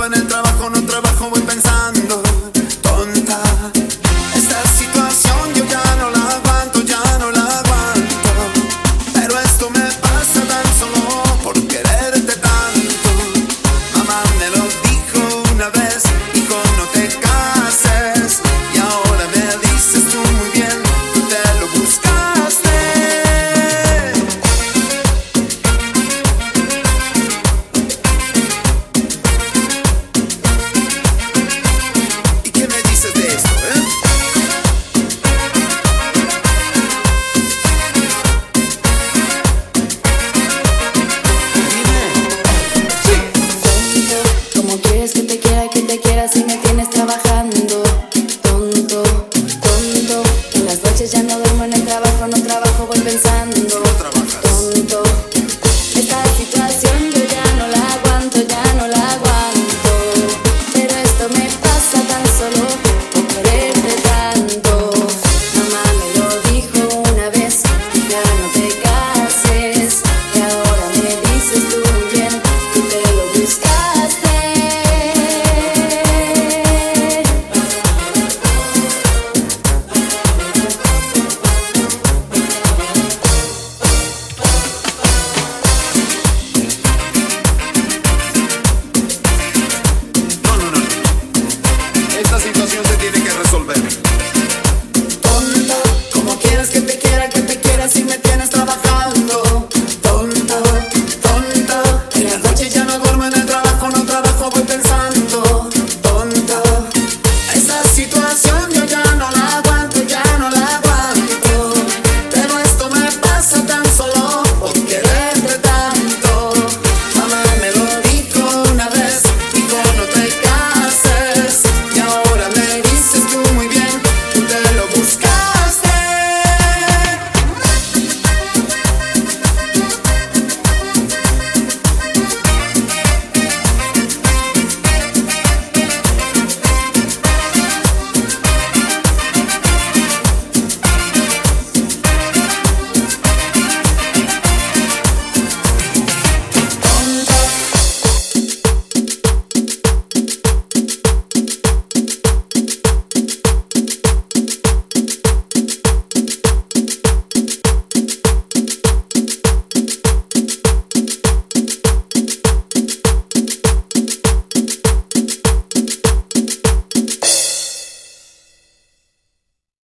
estaba en el trabajo, no trabajo, voy pensando. Tonta, esta situación yo ya no la aguanto, ya no la aguanto. Pero esto me pasa tan solo por quererte tanto. Mamá me lo dijo una vez. trabajo, no trabajo, voy pensando.